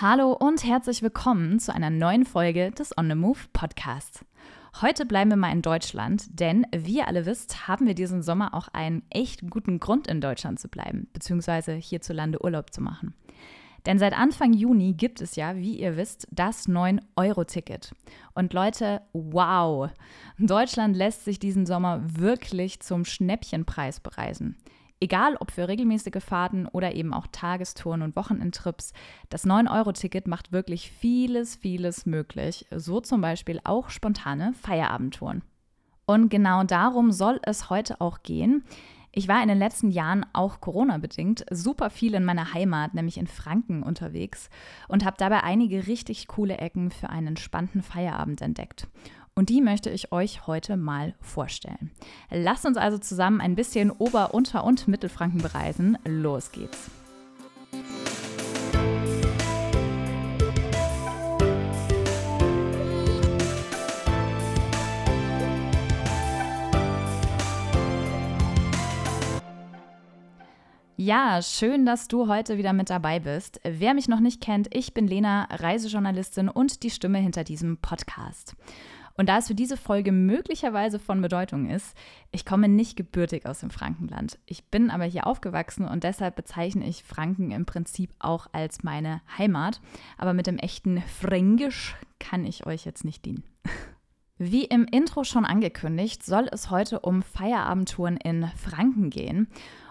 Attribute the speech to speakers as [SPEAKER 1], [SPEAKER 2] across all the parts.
[SPEAKER 1] Hallo und herzlich willkommen zu einer neuen Folge des On the Move Podcasts. Heute bleiben wir mal in Deutschland, denn wie ihr alle wisst, haben wir diesen Sommer auch einen echt guten Grund in Deutschland zu bleiben, beziehungsweise hierzulande Urlaub zu machen. Denn seit Anfang Juni gibt es ja, wie ihr wisst, das 9-Euro-Ticket. Und Leute, wow! Deutschland lässt sich diesen Sommer wirklich zum Schnäppchenpreis bereisen. Egal ob für regelmäßige Fahrten oder eben auch Tagestouren und Wochenendtrips, das 9-Euro-Ticket macht wirklich vieles, vieles möglich. So zum Beispiel auch spontane Feierabendtouren. Und genau darum soll es heute auch gehen. Ich war in den letzten Jahren auch Corona-bedingt super viel in meiner Heimat, nämlich in Franken, unterwegs und habe dabei einige richtig coole Ecken für einen entspannten Feierabend entdeckt. Und die möchte ich euch heute mal vorstellen. Lasst uns also zusammen ein bisschen Ober-, Unter- und Mittelfranken bereisen. Los geht's! Ja, schön, dass du heute wieder mit dabei bist. Wer mich noch nicht kennt, ich bin Lena, Reisejournalistin und die Stimme hinter diesem Podcast. Und da es für diese Folge möglicherweise von Bedeutung ist, ich komme nicht gebürtig aus dem Frankenland. Ich bin aber hier aufgewachsen und deshalb bezeichne ich Franken im Prinzip auch als meine Heimat. Aber mit dem echten Fränkisch kann ich euch jetzt nicht dienen. Wie im Intro schon angekündigt, soll es heute um Feierabendtouren in Franken gehen.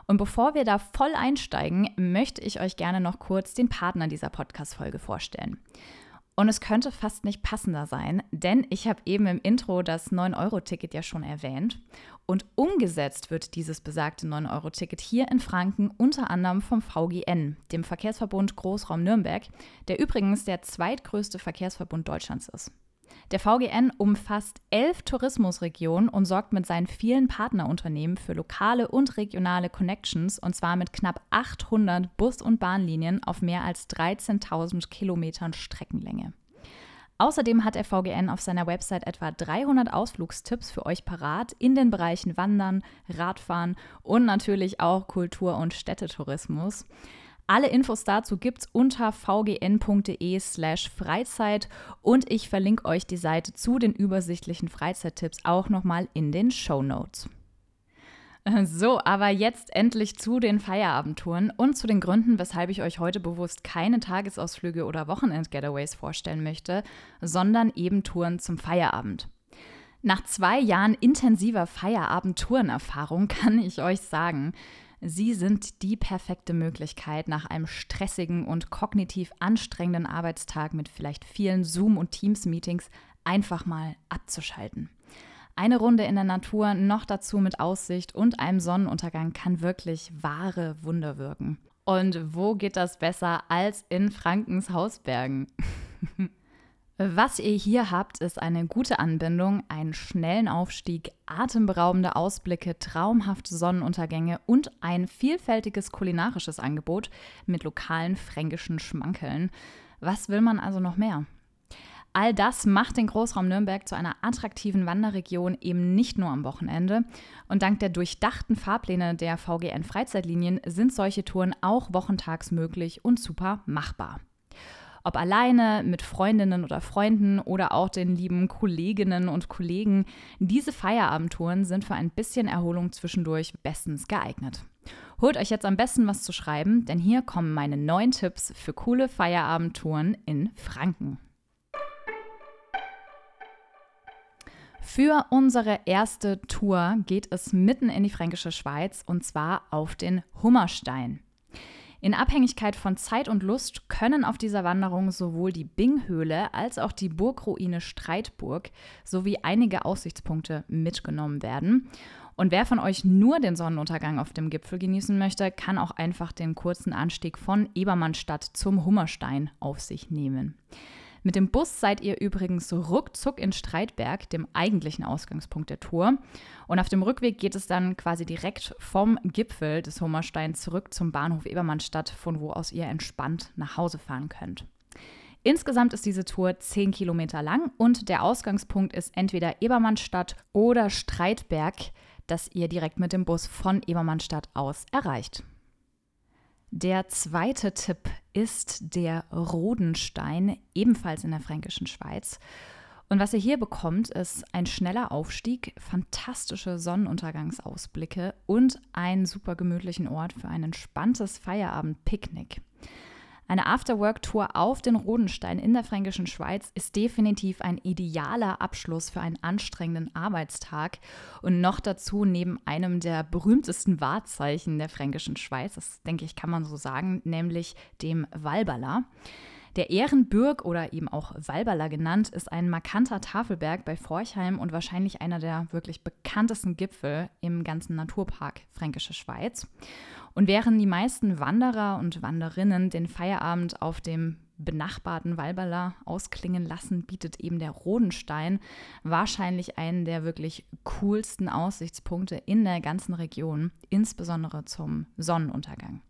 [SPEAKER 1] Und bevor wir da voll einsteigen, möchte ich euch gerne noch kurz den Partner dieser Podcast-Folge vorstellen. Und es könnte fast nicht passender sein, denn ich habe eben im Intro das 9-Euro-Ticket ja schon erwähnt. Und umgesetzt wird dieses besagte 9-Euro-Ticket hier in Franken unter anderem vom VGN, dem Verkehrsverbund Großraum Nürnberg, der übrigens der zweitgrößte Verkehrsverbund Deutschlands ist. Der VGN umfasst elf Tourismusregionen und sorgt mit seinen vielen Partnerunternehmen für lokale und regionale Connections und zwar mit knapp 800 Bus- und Bahnlinien auf mehr als 13.000 Kilometern Streckenlänge. Außerdem hat der VGN auf seiner Website etwa 300 Ausflugstipps für euch parat in den Bereichen Wandern, Radfahren und natürlich auch Kultur- und Städtetourismus. Alle Infos dazu gibt's unter vgn.de/slash Freizeit und ich verlinke euch die Seite zu den übersichtlichen Freizeittipps auch nochmal in den Show Notes. So, aber jetzt endlich zu den Feierabendtouren und zu den Gründen, weshalb ich euch heute bewusst keine Tagesausflüge oder Wochenend-Getaways vorstellen möchte, sondern eben Touren zum Feierabend. Nach zwei Jahren intensiver Feierabend-Tourenerfahrung kann ich euch sagen, Sie sind die perfekte Möglichkeit, nach einem stressigen und kognitiv anstrengenden Arbeitstag mit vielleicht vielen Zoom- und Teams-Meetings einfach mal abzuschalten. Eine Runde in der Natur, noch dazu mit Aussicht und einem Sonnenuntergang kann wirklich wahre Wunder wirken. Und wo geht das besser als in Frankens Hausbergen? Was ihr hier habt, ist eine gute Anbindung, einen schnellen Aufstieg, atemberaubende Ausblicke, traumhafte Sonnenuntergänge und ein vielfältiges kulinarisches Angebot mit lokalen fränkischen Schmankeln. Was will man also noch mehr? All das macht den Großraum Nürnberg zu einer attraktiven Wanderregion eben nicht nur am Wochenende. Und dank der durchdachten Fahrpläne der VGN Freizeitlinien sind solche Touren auch wochentags möglich und super machbar. Ob alleine, mit Freundinnen oder Freunden oder auch den lieben Kolleginnen und Kollegen, diese Feierabendtouren sind für ein bisschen Erholung zwischendurch bestens geeignet. Holt euch jetzt am besten was zu schreiben, denn hier kommen meine neun Tipps für coole Feierabendtouren in Franken. Für unsere erste Tour geht es mitten in die fränkische Schweiz und zwar auf den Hummerstein. In Abhängigkeit von Zeit und Lust können auf dieser Wanderung sowohl die Binghöhle als auch die Burgruine Streitburg sowie einige Aussichtspunkte mitgenommen werden. Und wer von euch nur den Sonnenuntergang auf dem Gipfel genießen möchte, kann auch einfach den kurzen Anstieg von Ebermannstadt zum Hummerstein auf sich nehmen. Mit dem Bus seid ihr übrigens ruckzuck in Streitberg, dem eigentlichen Ausgangspunkt der Tour. Und auf dem Rückweg geht es dann quasi direkt vom Gipfel des Hummersteins zurück zum Bahnhof Ebermannstadt, von wo aus ihr entspannt nach Hause fahren könnt. Insgesamt ist diese Tour 10 Kilometer lang und der Ausgangspunkt ist entweder Ebermannstadt oder Streitberg, das ihr direkt mit dem Bus von Ebermannstadt aus erreicht. Der zweite Tipp ist der Rodenstein, ebenfalls in der fränkischen Schweiz. Und was ihr hier bekommt, ist ein schneller Aufstieg, fantastische Sonnenuntergangsausblicke und einen super gemütlichen Ort für ein entspanntes Feierabendpicknick. Eine Afterwork-Tour auf den Rodenstein in der fränkischen Schweiz ist definitiv ein idealer Abschluss für einen anstrengenden Arbeitstag und noch dazu neben einem der berühmtesten Wahrzeichen der fränkischen Schweiz, das denke ich, kann man so sagen, nämlich dem Walberla. Der Ehrenbürg oder eben auch Walberla genannt, ist ein markanter Tafelberg bei Forchheim und wahrscheinlich einer der wirklich bekanntesten Gipfel im ganzen Naturpark Fränkische Schweiz. Und während die meisten Wanderer und Wanderinnen den Feierabend auf dem benachbarten Walberla ausklingen lassen, bietet eben der Rodenstein wahrscheinlich einen der wirklich coolsten Aussichtspunkte in der ganzen Region, insbesondere zum Sonnenuntergang.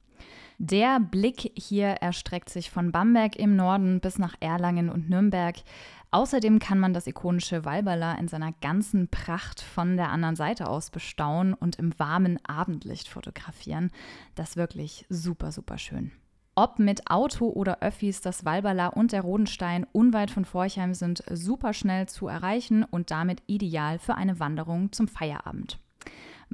[SPEAKER 1] Der Blick hier erstreckt sich von Bamberg im Norden bis nach Erlangen und Nürnberg. Außerdem kann man das ikonische Walberla in seiner ganzen Pracht von der anderen Seite aus bestaunen und im warmen Abendlicht fotografieren. Das ist wirklich super, super schön. Ob mit Auto oder Öffis, das Walberla und der Rodenstein unweit von Forchheim sind super schnell zu erreichen und damit ideal für eine Wanderung zum Feierabend.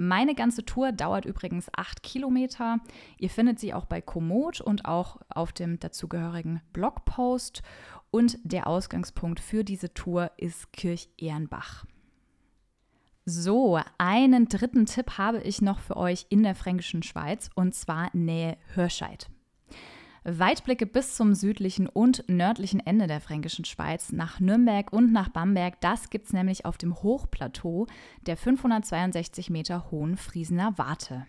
[SPEAKER 1] Meine ganze Tour dauert übrigens acht Kilometer. Ihr findet sie auch bei Komoot und auch auf dem dazugehörigen Blogpost. Und der Ausgangspunkt für diese Tour ist Kirch-Ehrenbach. So, einen dritten Tipp habe ich noch für euch in der fränkischen Schweiz und zwar Nähe Hörscheid. Weitblicke bis zum südlichen und nördlichen Ende der fränkischen Schweiz, nach Nürnberg und nach Bamberg. Das gibt es nämlich auf dem Hochplateau der 562 Meter hohen Friesener Warte.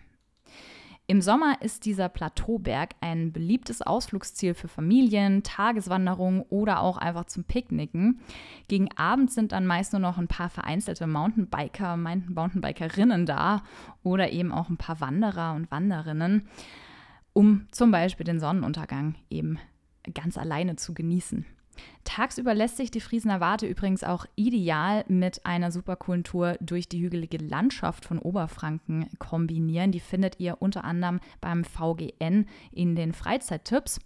[SPEAKER 1] Im Sommer ist dieser Plateauberg ein beliebtes Ausflugsziel für Familien, Tageswanderungen oder auch einfach zum Picknicken. Gegen Abend sind dann meist nur noch ein paar vereinzelte Mountainbiker, Mountainbikerinnen da oder eben auch ein paar Wanderer und Wanderinnen um zum Beispiel den Sonnenuntergang eben ganz alleine zu genießen. Tagsüber lässt sich die Friesener Warte übrigens auch ideal mit einer super coolen Tour durch die hügelige Landschaft von Oberfranken kombinieren. Die findet ihr unter anderem beim VGN in den Freizeittipps.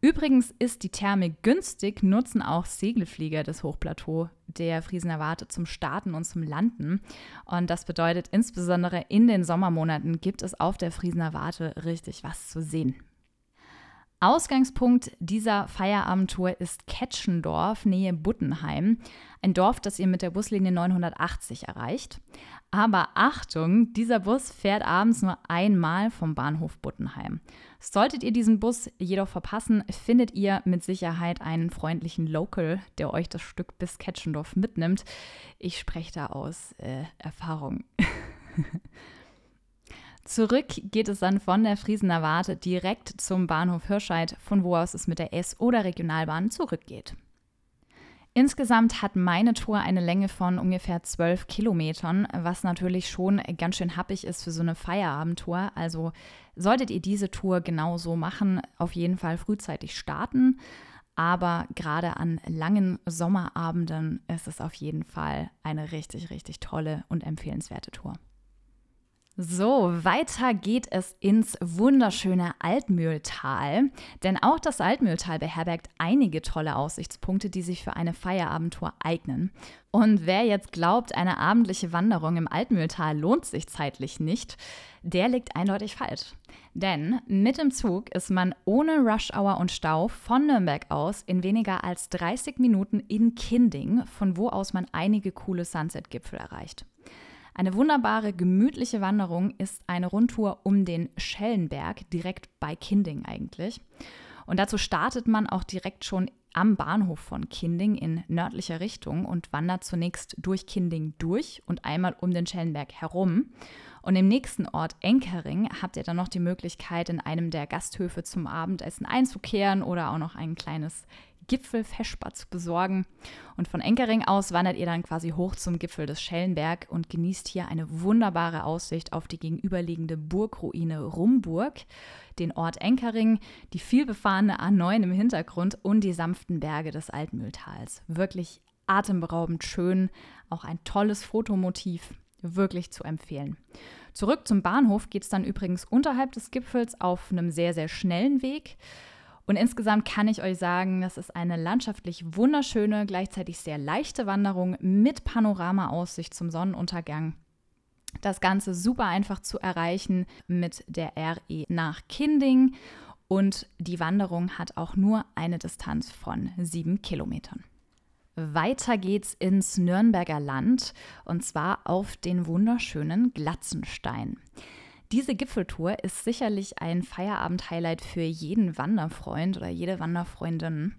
[SPEAKER 1] Übrigens ist die Therme günstig, nutzen auch Segelflieger des Hochplateau der Friesener Warte zum Starten und zum Landen. Und das bedeutet, insbesondere in den Sommermonaten gibt es auf der Friesener Warte richtig was zu sehen. Ausgangspunkt dieser Feierabendtour ist Ketschendorf, Nähe Buttenheim. Ein Dorf, das ihr mit der Buslinie 980 erreicht. Aber Achtung, dieser Bus fährt abends nur einmal vom Bahnhof Buttenheim. Solltet ihr diesen Bus jedoch verpassen, findet ihr mit Sicherheit einen freundlichen Local, der euch das Stück bis Ketschendorf mitnimmt. Ich spreche da aus äh, Erfahrung. Zurück geht es dann von der Friesener Warte direkt zum Bahnhof Hirscheid, von wo aus es mit der S- oder Regionalbahn zurückgeht. Insgesamt hat meine Tour eine Länge von ungefähr 12 Kilometern, was natürlich schon ganz schön happig ist für so eine Feierabendtour. Also solltet ihr diese Tour genauso machen, auf jeden Fall frühzeitig starten. Aber gerade an langen Sommerabenden ist es auf jeden Fall eine richtig, richtig tolle und empfehlenswerte Tour. So, weiter geht es ins wunderschöne Altmühltal. Denn auch das Altmühltal beherbergt einige tolle Aussichtspunkte, die sich für eine Feierabendtour eignen. Und wer jetzt glaubt, eine abendliche Wanderung im Altmühltal lohnt sich zeitlich nicht, der liegt eindeutig falsch. Denn mit dem Zug ist man ohne Rush-Hour und Stau von Nürnberg aus in weniger als 30 Minuten in Kinding, von wo aus man einige coole Sunset-Gipfel erreicht. Eine wunderbare, gemütliche Wanderung ist eine Rundtour um den Schellenberg, direkt bei Kinding eigentlich. Und dazu startet man auch direkt schon am Bahnhof von Kinding in nördlicher Richtung und wandert zunächst durch Kinding durch und einmal um den Schellenberg herum. Und im nächsten Ort Enkering habt ihr dann noch die Möglichkeit, in einem der Gasthöfe zum Abendessen einzukehren oder auch noch ein kleines Gipfelfeschbar zu besorgen. Und von Enkering aus wandert ihr dann quasi hoch zum Gipfel des Schellenberg und genießt hier eine wunderbare Aussicht auf die gegenüberliegende Burgruine Rumburg, den Ort Enkering, die vielbefahrene A9 im Hintergrund und die sanften Berge des Altmühltals. Wirklich atemberaubend schön, auch ein tolles Fotomotiv, wirklich zu empfehlen. Zurück zum Bahnhof geht es dann übrigens unterhalb des Gipfels auf einem sehr, sehr schnellen Weg. Und insgesamt kann ich euch sagen, das ist eine landschaftlich wunderschöne, gleichzeitig sehr leichte Wanderung mit Panoramaaussicht zum Sonnenuntergang. Das Ganze super einfach zu erreichen mit der RE nach Kinding und die Wanderung hat auch nur eine Distanz von sieben Kilometern. Weiter geht's ins Nürnberger Land und zwar auf den wunderschönen Glatzenstein. Diese Gipfeltour ist sicherlich ein Feierabend-Highlight für jeden Wanderfreund oder jede Wanderfreundin.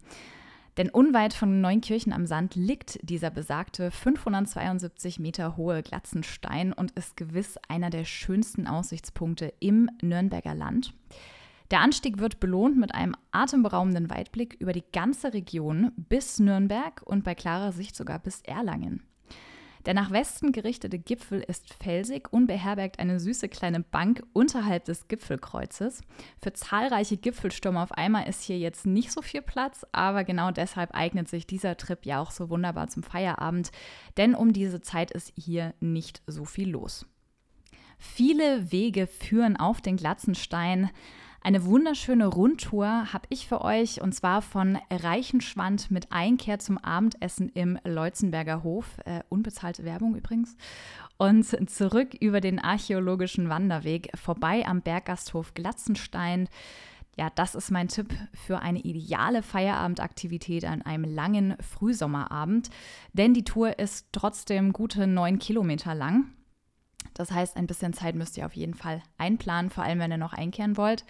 [SPEAKER 1] Denn unweit von Neunkirchen am Sand liegt dieser besagte 572 Meter hohe Glatzenstein und ist gewiss einer der schönsten Aussichtspunkte im Nürnberger Land. Der Anstieg wird belohnt mit einem atemberaubenden Weitblick über die ganze Region bis Nürnberg und bei klarer Sicht sogar bis Erlangen. Der nach Westen gerichtete Gipfel ist felsig und beherbergt eine süße kleine Bank unterhalb des Gipfelkreuzes. Für zahlreiche Gipfelstürme auf einmal ist hier jetzt nicht so viel Platz, aber genau deshalb eignet sich dieser Trip ja auch so wunderbar zum Feierabend, denn um diese Zeit ist hier nicht so viel los. Viele Wege führen auf den Glatzenstein. Eine wunderschöne Rundtour habe ich für euch und zwar von Reichenschwand mit Einkehr zum Abendessen im Leutzenberger Hof. Äh, unbezahlte Werbung übrigens. Und zurück über den archäologischen Wanderweg vorbei am Berggasthof Glatzenstein. Ja, das ist mein Tipp für eine ideale Feierabendaktivität an einem langen Frühsommerabend. Denn die Tour ist trotzdem gute neun Kilometer lang. Das heißt, ein bisschen Zeit müsst ihr auf jeden Fall einplanen, vor allem wenn ihr noch einkehren wollt.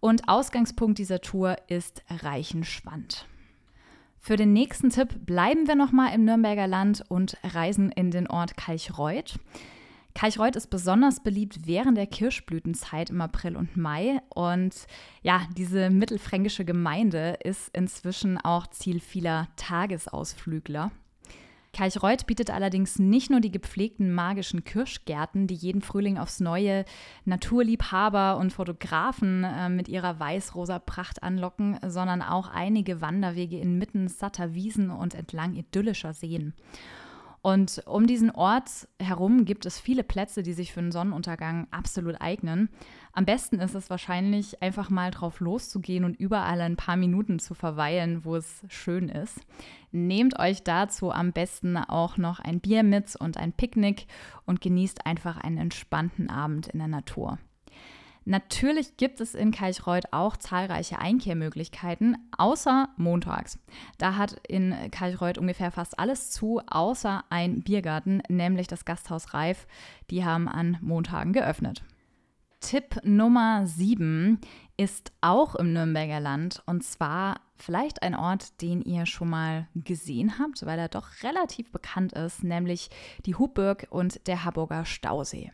[SPEAKER 1] Und Ausgangspunkt dieser Tour ist Reichenschwand. Für den nächsten Tipp bleiben wir nochmal im Nürnberger Land und reisen in den Ort Kalchreuth. Kalchreuth ist besonders beliebt während der Kirschblütenzeit im April und Mai. Und ja, diese mittelfränkische Gemeinde ist inzwischen auch Ziel vieler Tagesausflügler. Kalchreuth bietet allerdings nicht nur die gepflegten magischen Kirschgärten, die jeden Frühling aufs Neue Naturliebhaber und Fotografen äh, mit ihrer weiß-rosa Pracht anlocken, sondern auch einige Wanderwege inmitten satter Wiesen und entlang idyllischer Seen. Und um diesen Ort herum gibt es viele Plätze, die sich für einen Sonnenuntergang absolut eignen. Am besten ist es wahrscheinlich, einfach mal drauf loszugehen und überall ein paar Minuten zu verweilen, wo es schön ist. Nehmt euch dazu am besten auch noch ein Bier mit und ein Picknick und genießt einfach einen entspannten Abend in der Natur. Natürlich gibt es in Kalchreuth auch zahlreiche Einkehrmöglichkeiten, außer montags. Da hat in Kalchreuth ungefähr fast alles zu, außer ein Biergarten, nämlich das Gasthaus Reif. Die haben an Montagen geöffnet. Tipp Nummer 7 ist auch im Nürnberger Land und zwar vielleicht ein Ort, den ihr schon mal gesehen habt, weil er doch relativ bekannt ist, nämlich die Hubburg und der Harburger Stausee.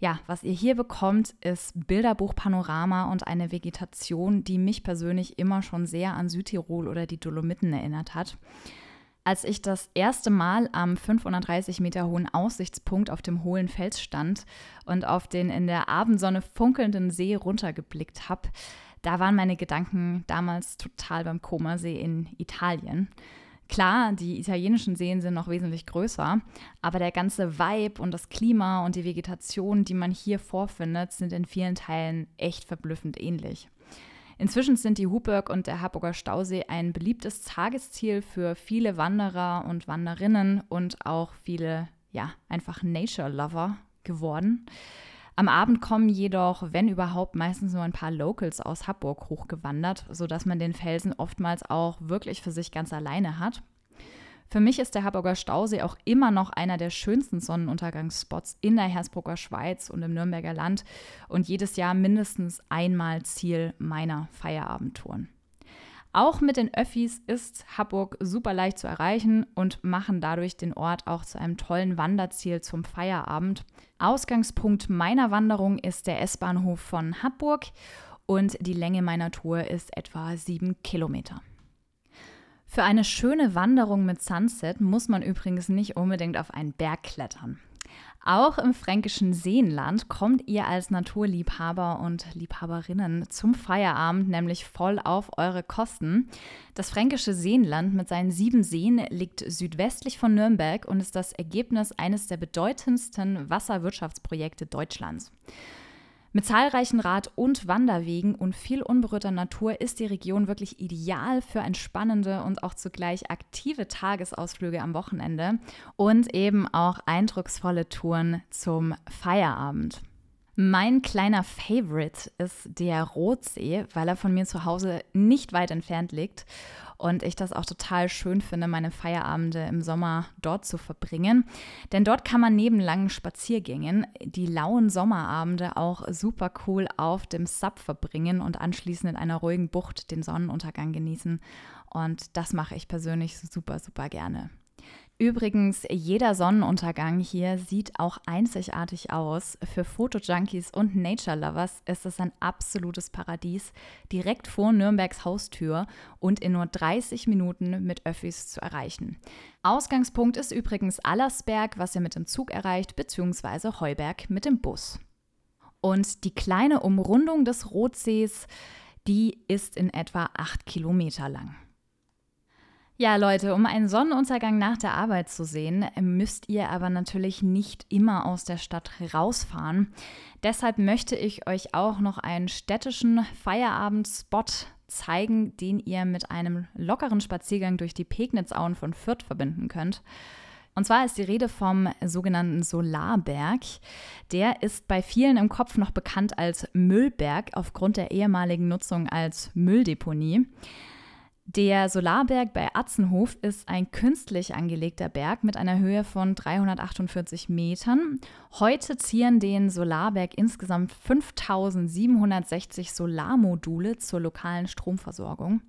[SPEAKER 1] Ja, was ihr hier bekommt, ist Bilderbuchpanorama und eine Vegetation, die mich persönlich immer schon sehr an Südtirol oder die Dolomiten erinnert hat. Als ich das erste Mal am 530 Meter hohen Aussichtspunkt auf dem hohlen Fels stand und auf den in der Abendsonne funkelnden See runtergeblickt habe, da waren meine Gedanken damals total beim Comasee in Italien. Klar, die italienischen Seen sind noch wesentlich größer, aber der ganze Vibe und das Klima und die Vegetation, die man hier vorfindet, sind in vielen Teilen echt verblüffend ähnlich. Inzwischen sind die Hubberg und der Harburger Stausee ein beliebtes Tagesziel für viele Wanderer und Wanderinnen und auch viele, ja, einfach Nature-Lover geworden. Am Abend kommen jedoch, wenn überhaupt, meistens nur ein paar Locals aus Hamburg hochgewandert, sodass man den Felsen oftmals auch wirklich für sich ganz alleine hat. Für mich ist der Harburger Stausee auch immer noch einer der schönsten Sonnenuntergangsspots in der Hersbrucker Schweiz und im Nürnberger Land und jedes Jahr mindestens einmal Ziel meiner Feierabendtouren. Auch mit den Öffis ist Hamburg super leicht zu erreichen und machen dadurch den Ort auch zu einem tollen Wanderziel zum Feierabend. Ausgangspunkt meiner Wanderung ist der S-Bahnhof von Hamburg und die Länge meiner Tour ist etwa sieben Kilometer. Für eine schöne Wanderung mit Sunset muss man übrigens nicht unbedingt auf einen Berg klettern. Auch im fränkischen Seenland kommt ihr als Naturliebhaber und Liebhaberinnen zum Feierabend nämlich voll auf eure Kosten. Das fränkische Seenland mit seinen sieben Seen liegt südwestlich von Nürnberg und ist das Ergebnis eines der bedeutendsten Wasserwirtschaftsprojekte Deutschlands. Mit zahlreichen Rad- und Wanderwegen und viel unberührter Natur ist die Region wirklich ideal für entspannende und auch zugleich aktive Tagesausflüge am Wochenende und eben auch eindrucksvolle Touren zum Feierabend. Mein kleiner Favorite ist der Rotsee, weil er von mir zu Hause nicht weit entfernt liegt und ich das auch total schön finde, meine Feierabende im Sommer dort zu verbringen. Denn dort kann man neben langen Spaziergängen die lauen Sommerabende auch super cool auf dem Sub verbringen und anschließend in einer ruhigen Bucht den Sonnenuntergang genießen. Und das mache ich persönlich super, super gerne. Übrigens, jeder Sonnenuntergang hier sieht auch einzigartig aus. Für Fotojunkies und Nature Lovers ist es ein absolutes Paradies, direkt vor Nürnbergs Haustür und in nur 30 Minuten mit Öffis zu erreichen. Ausgangspunkt ist übrigens Allersberg, was ihr mit dem Zug erreicht, beziehungsweise Heuberg mit dem Bus. Und die kleine Umrundung des Rotsees, die ist in etwa 8 Kilometer lang. Ja, Leute, um einen Sonnenuntergang nach der Arbeit zu sehen, müsst ihr aber natürlich nicht immer aus der Stadt rausfahren. Deshalb möchte ich euch auch noch einen städtischen Feierabendspot zeigen, den ihr mit einem lockeren Spaziergang durch die Pegnitzauen von Fürth verbinden könnt. Und zwar ist die Rede vom sogenannten Solarberg. Der ist bei vielen im Kopf noch bekannt als Müllberg aufgrund der ehemaligen Nutzung als Mülldeponie. Der Solarberg bei Atzenhof ist ein künstlich angelegter Berg mit einer Höhe von 348 Metern. Heute zieren den Solarberg insgesamt 5760 Solarmodule zur lokalen Stromversorgung.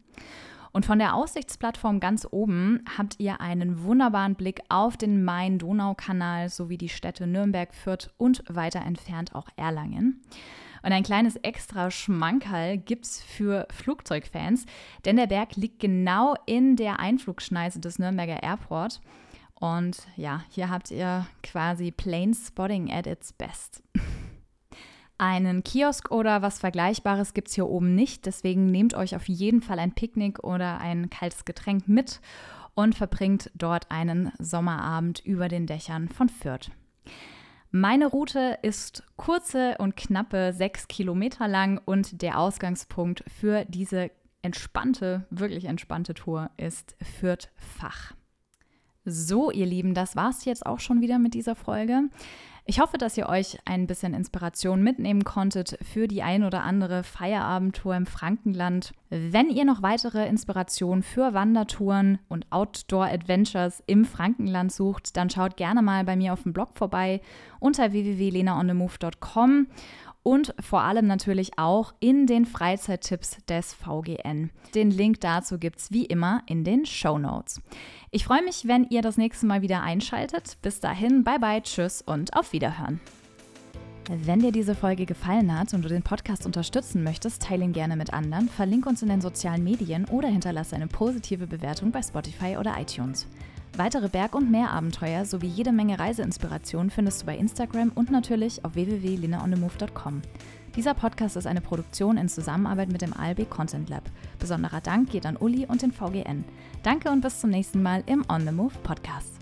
[SPEAKER 1] Und von der Aussichtsplattform ganz oben habt ihr einen wunderbaren Blick auf den Main-Donau-Kanal sowie die Städte Nürnberg, Fürth und weiter entfernt auch Erlangen. Und ein kleines extra Schmankerl gibt's für Flugzeugfans, denn der Berg liegt genau in der Einflugschneise des Nürnberger Airport. Und ja, hier habt ihr quasi Plane Spotting at its best. Einen Kiosk oder was Vergleichbares gibt es hier oben nicht, deswegen nehmt euch auf jeden Fall ein Picknick oder ein kaltes Getränk mit und verbringt dort einen Sommerabend über den Dächern von Fürth. Meine Route ist kurze und knappe sechs Kilometer lang und der Ausgangspunkt für diese entspannte, wirklich entspannte Tour ist Fürth-Fach. So, ihr Lieben, das war's jetzt auch schon wieder mit dieser Folge. Ich hoffe, dass ihr euch ein bisschen Inspiration mitnehmen konntet für die ein oder andere Feierabendtour im Frankenland. Wenn ihr noch weitere Inspirationen für Wandertouren und Outdoor-Adventures im Frankenland sucht, dann schaut gerne mal bei mir auf dem Blog vorbei unter www.lenaonthemove.com und vor allem natürlich auch in den Freizeittipps des VGN. Den Link dazu gibt es wie immer in den Show Notes. Ich freue mich, wenn ihr das nächste Mal wieder einschaltet. Bis dahin, bye bye, tschüss und auf Wiederhören. Wenn dir diese Folge gefallen hat und du den Podcast unterstützen möchtest, teile ihn gerne mit anderen, verlinke uns in den sozialen Medien oder hinterlasse eine positive Bewertung bei Spotify oder iTunes. Weitere Berg- und Meerabenteuer sowie jede Menge Reiseinspiration findest du bei Instagram und natürlich auf www.linaonthemove.com. Dieser Podcast ist eine Produktion in Zusammenarbeit mit dem ALB Content Lab. Besonderer Dank geht an Uli und den VGN. Danke und bis zum nächsten Mal im On the Move Podcast.